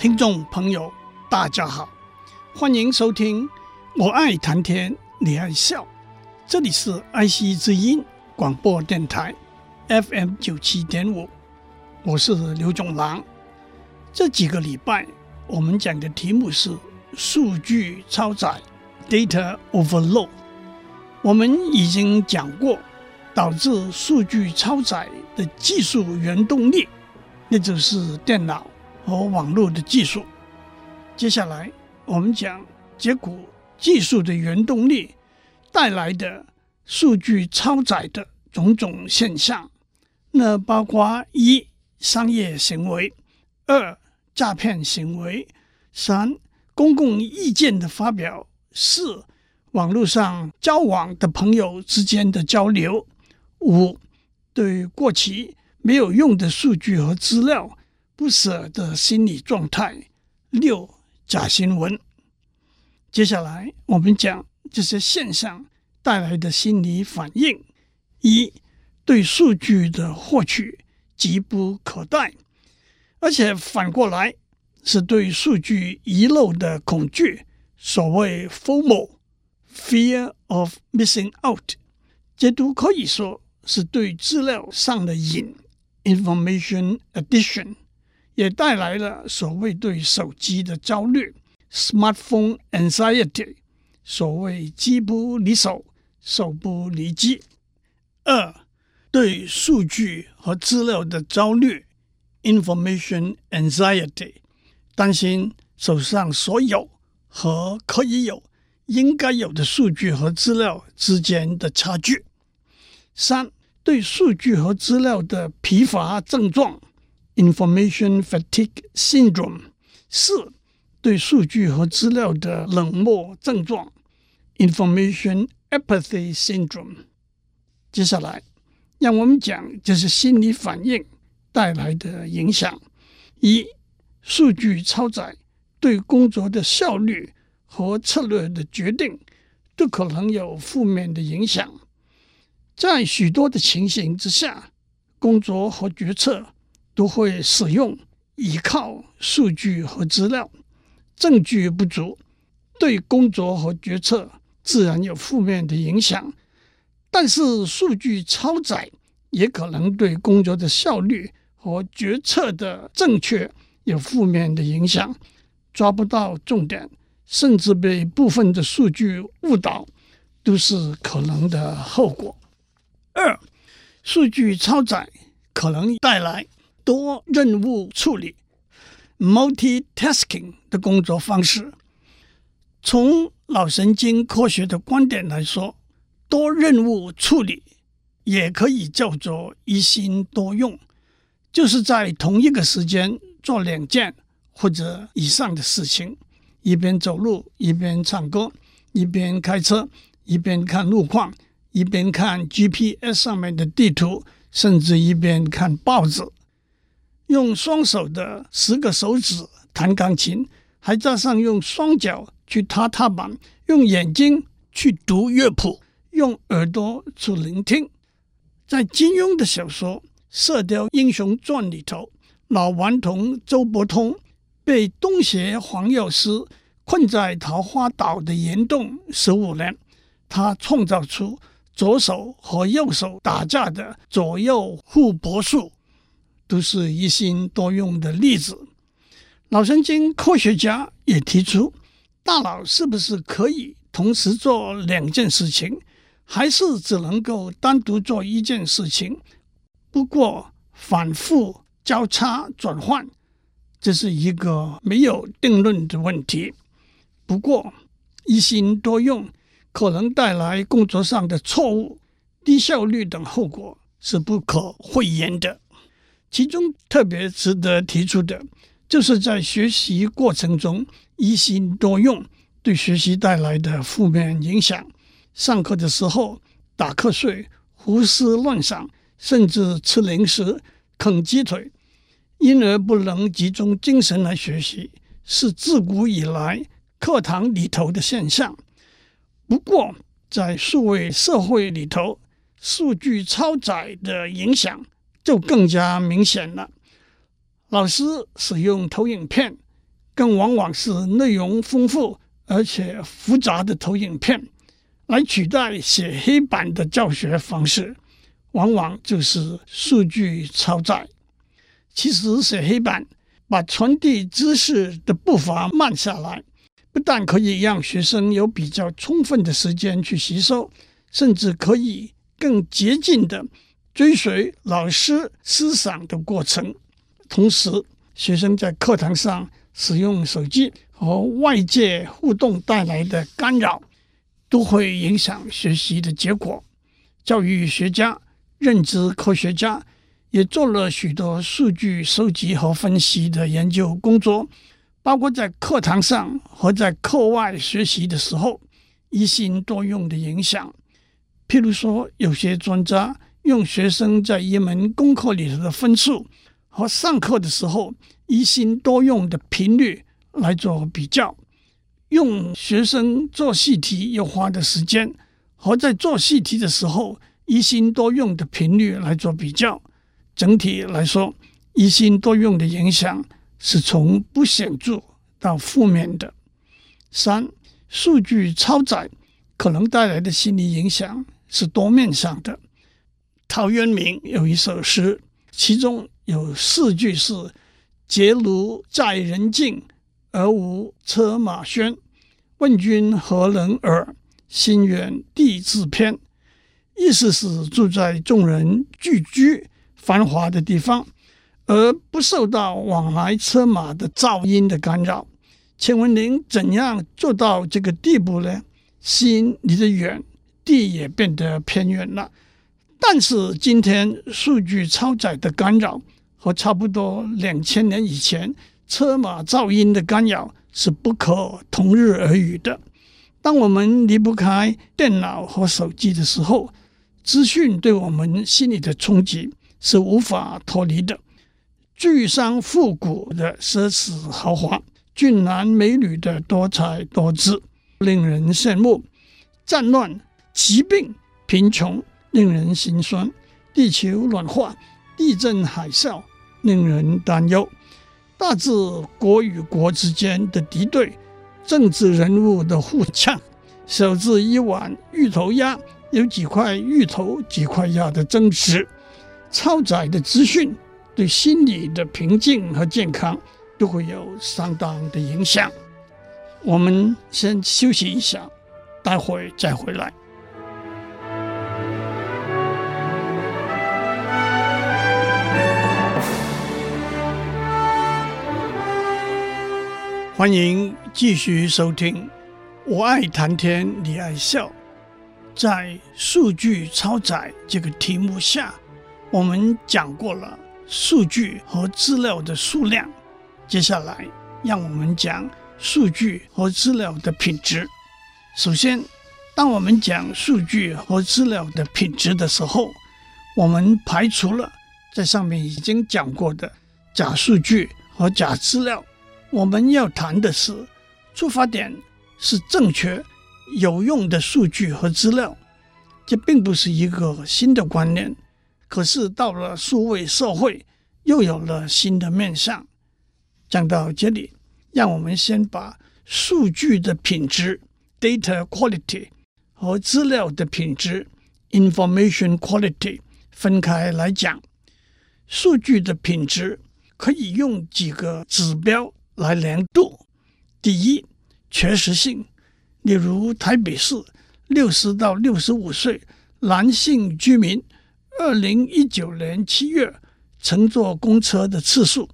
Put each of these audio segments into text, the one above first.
听众朋友，大家好，欢迎收听《我爱谈天，你爱笑》，这里是爱惜之音广播电台 FM 九七点五，我是刘总郎。这几个礼拜我们讲的题目是数据超载 （data overload）。我们已经讲过导致数据超载的技术原动力，那就是电脑。和网络的技术，接下来我们讲结果技术的原动力带来的数据超载的种种现象，那包括一商业行为，二诈骗行为，三公共意见的发表，四网络上交往的朋友之间的交流，五对过期没有用的数据和资料。不舍的心理状态。六、假新闻。接下来我们讲这些现象带来的心理反应：一、对数据的获取急不可待，而且反过来是对数据遗漏的恐惧，所谓 FOMO（Fear of Missing Out）。解读可以说是对资料上的瘾 （Information Addiction）。也带来了所谓对手机的焦虑 （smartphone anxiety），所谓机不离手，手不离机。二、对数据和资料的焦虑 （information anxiety），担心手上所有和可以有、应该有的数据和资料之间的差距。三、对数据和资料的疲乏症状。Information fatigue syndrome，四、对数据和资料的冷漠症状，Information apathy syndrome。接下来，让我们讲就是心理反应带来的影响。一、数据超载对工作的效率和策略的决定都可能有负面的影响。在许多的情形之下，工作和决策。都会使用依靠数据和资料，证据不足，对工作和决策自然有负面的影响。但是数据超载也可能对工作的效率和决策的正确有负面的影响，抓不到重点，甚至被部分的数据误导，都是可能的后果。二，数据超载可能带来。多任务处理 （multitasking） 的工作方式，从脑神经科学的观点来说，多任务处理也可以叫做一心多用，就是在同一个时间做两件或者以上的事情，一边走路，一边唱歌，一边开车，一边看路况，一边看 GPS 上面的地图，甚至一边看报纸。用双手的十个手指弹钢琴，还加上用双脚去踏踏板，用眼睛去读乐谱，用耳朵去聆听。在金庸的小说《射雕英雄传》里头，老顽童周伯通被东邪黄药师困在桃花岛的岩洞十五年，他创造出左手和右手打架的左右互搏术。都是一心多用的例子。脑神经科学家也提出，大脑是不是可以同时做两件事情，还是只能够单独做一件事情？不过反复交叉转换，这是一个没有定论的问题。不过一心多用可能带来工作上的错误、低效率等后果是不可讳言的。其中特别值得提出的，就是在学习过程中一心多用对学习带来的负面影响。上课的时候打瞌睡、胡思乱想，甚至吃零食、啃鸡腿，因而不能集中精神来学习，是自古以来课堂里头的现象。不过，在数位社会里头，数据超载的影响就更加明显了。老师使用投影片，更往往是内容丰富而且复杂的投影片，来取代写黑板的教学方式，往往就是数据超载。其实写黑板把传递知识的步伐慢下来。不但可以让学生有比较充分的时间去吸收，甚至可以更接近的追随老师思想的过程。同时，学生在课堂上使用手机和外界互动带来的干扰，都会影响学习的结果。教育学家、认知科学家也做了许多数据收集和分析的研究工作。包括在课堂上和在课外学习的时候，一心多用的影响。譬如说，有些专家用学生在一门功课里头的分数和上课的时候一心多用的频率来做比较，用学生做习题要花的时间和在做习题的时候一心多用的频率来做比较。整体来说，一心多用的影响。是从不显著到负面的。三、数据超载可能带来的心理影响是多面向的。陶渊明有一首诗，其中有四句是“结庐在人境，而无车马喧。问君何能尔？心远地自偏。”意思是住在众人聚居、繁华的地方。而不受到往来车马的噪音的干扰，请问您怎样做到这个地步呢？心离得远，地也变得偏远了。但是今天数据超载的干扰和差不多两千年以前车马噪音的干扰是不可同日而语的。当我们离不开电脑和手机的时候，资讯对我们心理的冲击是无法脱离的。巨商复古的奢侈豪华，俊男美女的多才多姿，令人羡慕；战乱、疾病、贫穷，令人心酸；地球暖化、地震、海啸，令人担忧；大至国与国之间的敌对，政治人物的互呛；小至一碗芋头鸭，有几块芋头、几块鸭的争执，超载的资讯。对心理的平静和健康都会有相当的影响。我们先休息一下，待会再回来。欢迎继续收听。我爱谈天，你爱笑。在数据超载这个题目下，我们讲过了。数据和资料的数量，接下来让我们讲数据和资料的品质。首先，当我们讲数据和资料的品质的时候，我们排除了在上面已经讲过的假数据和假资料。我们要谈的是，出发点是正确、有用的数据和资料。这并不是一个新的观念。可是到了数位社会，又有了新的面向。讲到这里，让我们先把数据的品质 （data quality） 和资料的品质 （information quality） 分开来讲。数据的品质可以用几个指标来量度：第一，确实性，例如台北市六十到六十五岁男性居民。二零一九年七月乘坐公车的次数，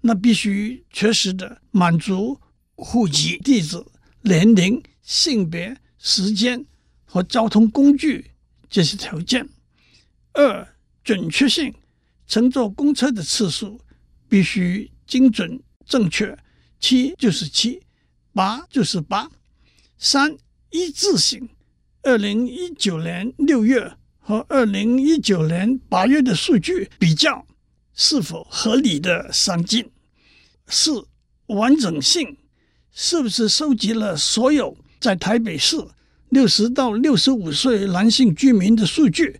那必须确实的满足户籍地址、年龄、性别、时间和交通工具这些条件。二、准确性，乘坐公车的次数必须精准正确，七就是七，八就是八。三一致性，二零一九年六月和二零一九年八月的数据比较是否合理的相近？四完整性，是不是收集了所有在台北市六十到六十五岁男性居民的数据，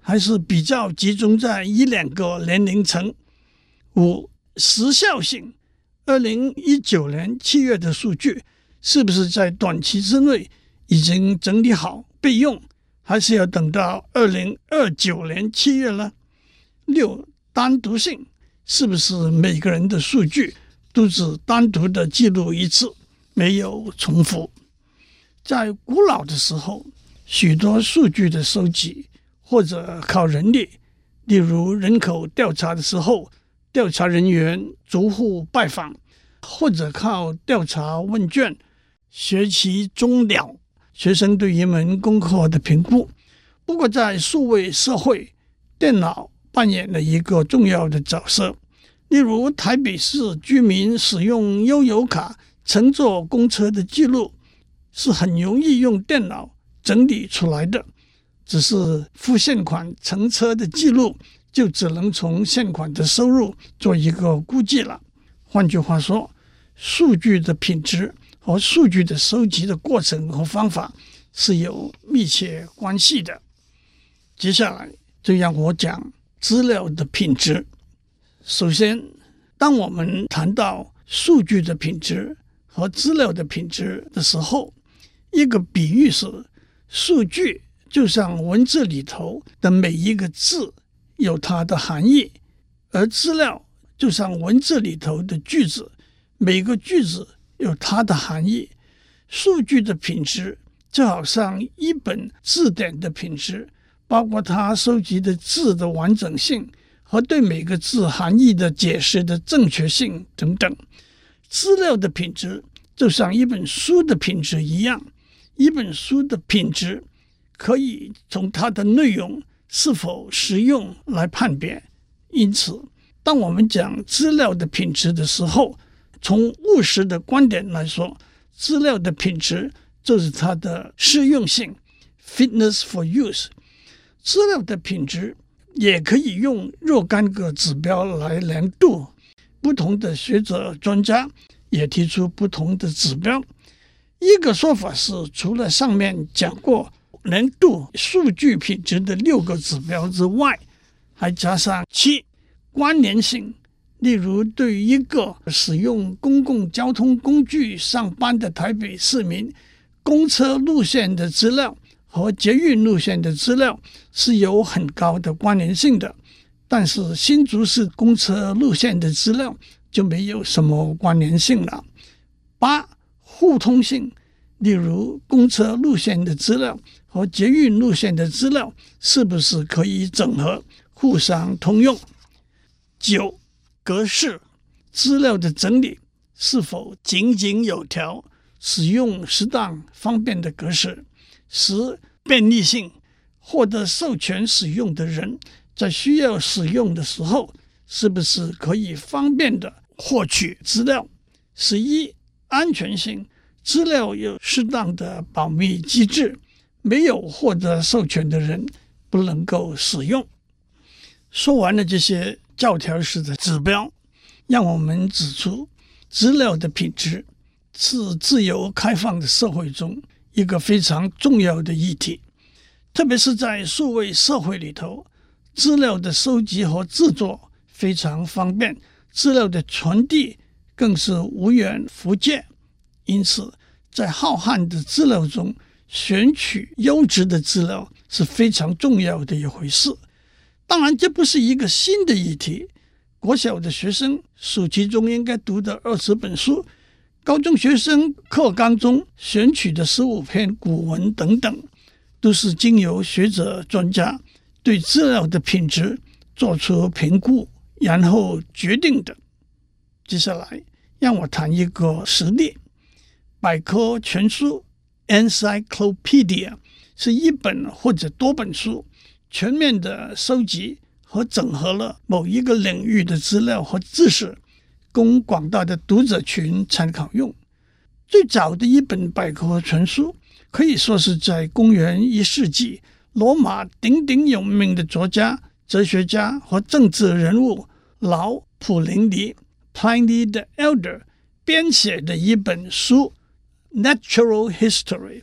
还是比较集中在一两个年龄层？五时效性，二零一九年七月的数据。是不是在短期之内已经整理好备用，还是要等到二零二九年七月呢？六单独性，是不是每个人的数据都只单独的记录一次，没有重复？在古老的时候，许多数据的收集或者靠人力，例如人口调查的时候，调查人员逐户拜访，或者靠调查问卷。学期终了，学生对一门功课的评估。不过，在数位社会，电脑扮演了一个重要的角色。例如，台北市居民使用悠游卡乘坐公车的记录，是很容易用电脑整理出来的。只是付现款乘车的记录，就只能从现款的收入做一个估计了。换句话说，数据的品质。和数据的收集的过程和方法是有密切关系的。接下来就让我讲资料的品质。首先，当我们谈到数据的品质和资料的品质的时候，一个比喻是：数据就像文字里头的每一个字有它的含义，而资料就像文字里头的句子，每个句子。有它的含义，数据的品质就好像一本字典的品质，包括它收集的字的完整性和对每个字含义的解释的正确性等等。资料的品质就像一本书的品质一样，一本书的品质可以从它的内容是否实用来判别。因此，当我们讲资料的品质的时候，从务实的观点来说，资料的品质就是它的适用性 （fitness for use）。资料的品质也可以用若干个指标来量度。不同的学者专家也提出不同的指标。一个说法是，除了上面讲过量度数据品质的六个指标之外，还加上七关联性。例如，对于一个使用公共交通工具上班的台北市民，公车路线的资料和捷运路线的资料是有很高的关联性的，但是新竹市公车路线的资料就没有什么关联性了。八、互通性，例如公车路线的资料和捷运路线的资料是不是可以整合、互相通用？九。格式资料的整理是否井井有条，使用适当方便的格式。十、便利性，获得授权使用的人在需要使用的时候，是不是可以方便的获取资料？十一、安全性，资料有适当的保密机制，没有获得授权的人不能够使用。说完了这些。教条式的指标，让我们指出，资料的品质是自由开放的社会中一个非常重要的议题。特别是在数位社会里头，资料的收集和制作非常方便，资料的传递更是无远弗届。因此，在浩瀚的资料中，选取优质的资料是非常重要的一回事。当然，这不是一个新的议题。国小的学生暑期中应该读的二十本书，高中学生课纲中选取的十五篇古文等等，都是经由学者专家对资料的品质做出评估，然后决定的。接下来，让我谈一个实例：百科全书 （Encyclopedia） 是一本或者多本书。全面的收集和整合了某一个领域的资料和知识，供广大的读者群参考用。最早的一本百科全书，可以说是在公元一世纪，罗马鼎鼎有名的作家、哲学家和政治人物老普林尼 （Pliny the Elder） 编写的一本书《Natural History》。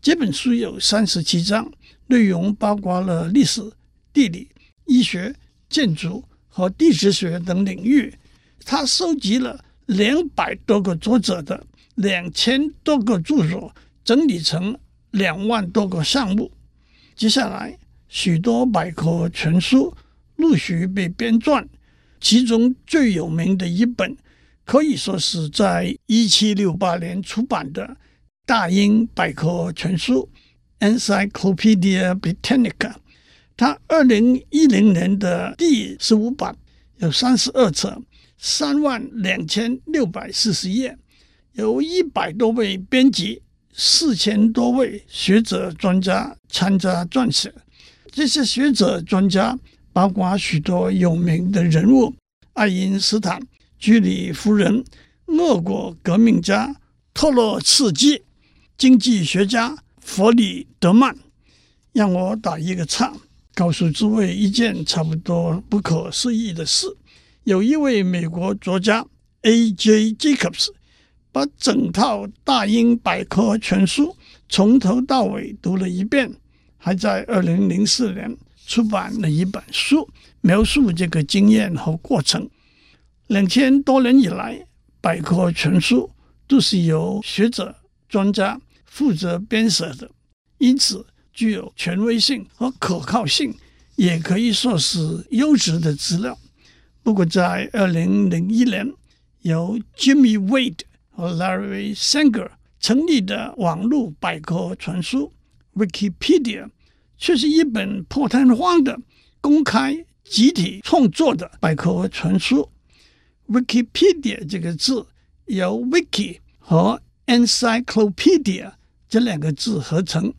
这本书有三十七章，内容包括了历史、地理、医学、建筑和地质学等领域。他收集了两百多个作者的两千多个著作，整理成两万多个项目。接下来，许多百科全书陆续被编撰，其中最有名的一本，可以说是在一七六八年出版的《大英百科全书》（Encyclopedia Britannica）。它二零一零年的第十五版有三十二册。三万两千六百四十页，有一百多位编辑、四千多位学者专家参加撰写。这些学者专家包括许多有名的人物：爱因斯坦、居里夫人、俄国革命家托洛茨基、经济学家弗里德曼。让我打一个岔，告诉诸位一件差不多不可思议的事。有一位美国作家 A.J. Jacobs 把整套大英百科全书从头到尾读了一遍，还在二零零四年出版了一本书，描述这个经验和过程。两千多年以来，百科全书都是由学者专家负责编写的，因此具有权威性和可靠性，也可以说是优质的资料。不过，在二零零一年，由 Jimmy Wade 和 Larry Sanger 成立的网络百科全书 Wikipedia，却是一本破天荒的公开集体创作的百科全书。Wikipedia 这个字由 Wiki 和 Encyclopedia 这两个字合成。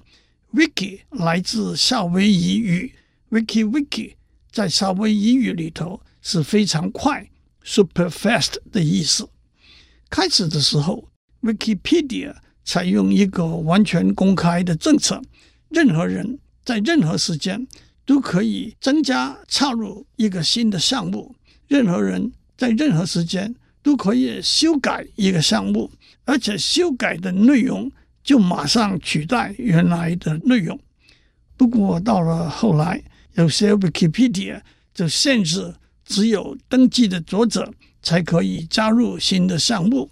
Wiki 来自夏威夷语，Wiki Wiki 在夏威夷语里头。是非常快，super fast 的意思。开始的时候，Wikipedia 采用一个完全公开的政策，任何人在任何时间都可以增加、插入一个新的项目，任何人在任何时间都可以修改一个项目，而且修改的内容就马上取代原来的内容。不过到了后来，有些 Wikipedia 就限制。只有登记的作者才可以加入新的项目，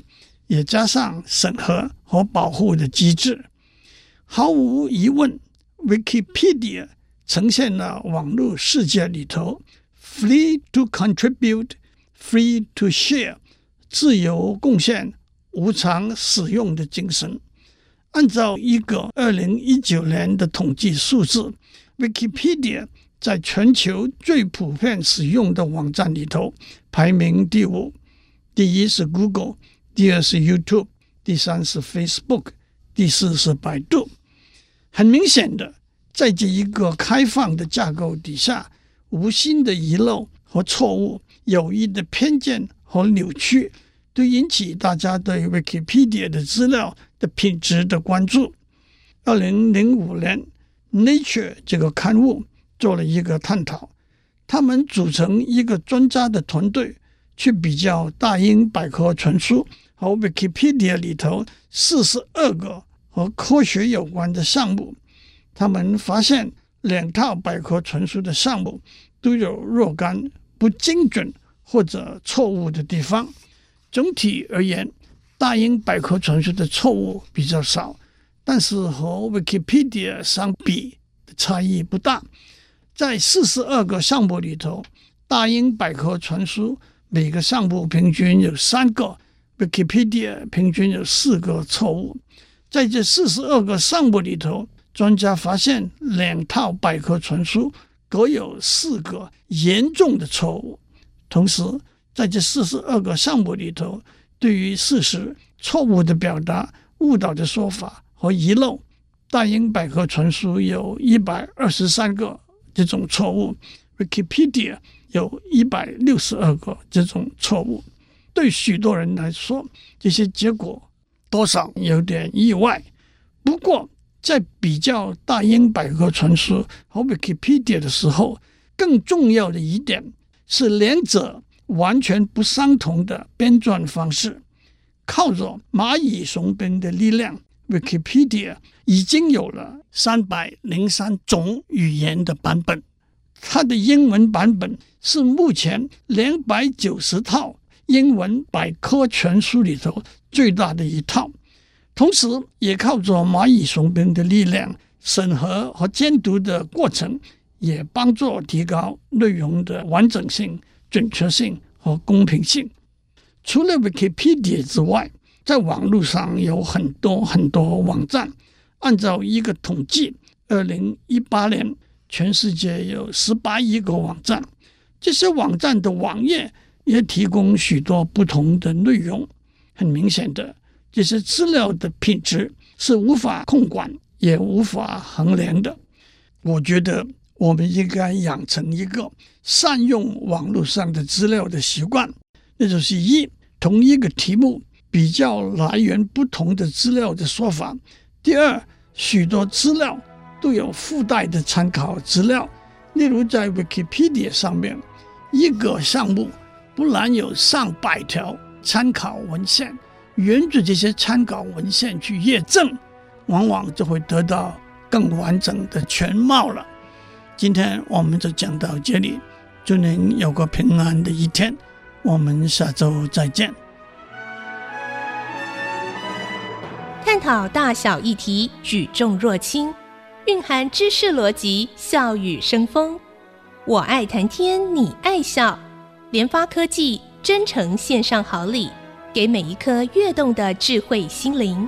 也加上审核和保护的机制。毫无疑问，Wikipedia 呈现了网络世界里头 “free to contribute, free to share” 自由贡献、无偿使用的精神。按照一个二零一九年的统计数字，Wikipedia。在全球最普遍使用的网站里头，排名第五。第一是 Google，第二是 YouTube，第三是 Facebook，第四是百度。很明显的，在这一个开放的架构底下，无心的遗漏和错误、有意的偏见和扭曲，都引起大家对 Wikipedia 的资料的品质的关注。二零零五年，《Nature》这个刊物。做了一个探讨，他们组成一个专家的团队，去比较大英百科全书和 Wikipedia 里头四十二个和科学有关的项目。他们发现两套百科全书的项目都有若干不精准或者错误的地方。总体而言，大英百科全书的错误比较少，但是和 Wikipedia 相比差异不大。在四十二个项目里头，大英百科全书每个项目平均有三个，Wikipedia 平均有四个错误。在这四十二个项目里头，专家发现两套百科全书各有四个严重的错误。同时，在这四十二个项目里头，对于事实错误的表达、误导的说法和遗漏，大英百科全书有一百二十三个。这种错误 Wikipedia 有一百六十二个这种错误。对许多人来说，这些结果多少有点意外。不过，在比较大英百科全书和 Wikipedia 的时候，更重要的一点是两者完全不相同的编撰方式。靠着蚂蚁雄兵的力量，Wikipedia 已经有了三百零三种语言的版本。它的英文版本是目前两百九十套。英文百科全书里头最大的一套，同时也靠着蚂蚁雄兵的力量，审核和监督的过程也帮助提高内容的完整性、准确性和公平性。除了 Wikipedia 之外，在网络上有很多很多网站。按照一个统计，二零一八年全世界有十八亿个网站，这些网站的网页。也提供许多不同的内容。很明显的，这些资料的品质是无法控管也无法衡量的。我觉得我们应该养成一个善用网络上的资料的习惯，那就是一同一个题目比较来源不同的资料的说法。第二，许多资料都有附带的参考资料，例如在 Wikipedia 上面一个项目。不然有上百条参考文献，沿着这些参考文献去验证，往往就会得到更完整的全貌了。今天我们就讲到这里，祝您有个平安的一天，我们下周再见。探讨大小议题，举重若轻，蕴含知识逻辑，笑语生风。我爱谈天，你爱笑。联发科技真诚献上好礼，给每一颗跃动的智慧心灵。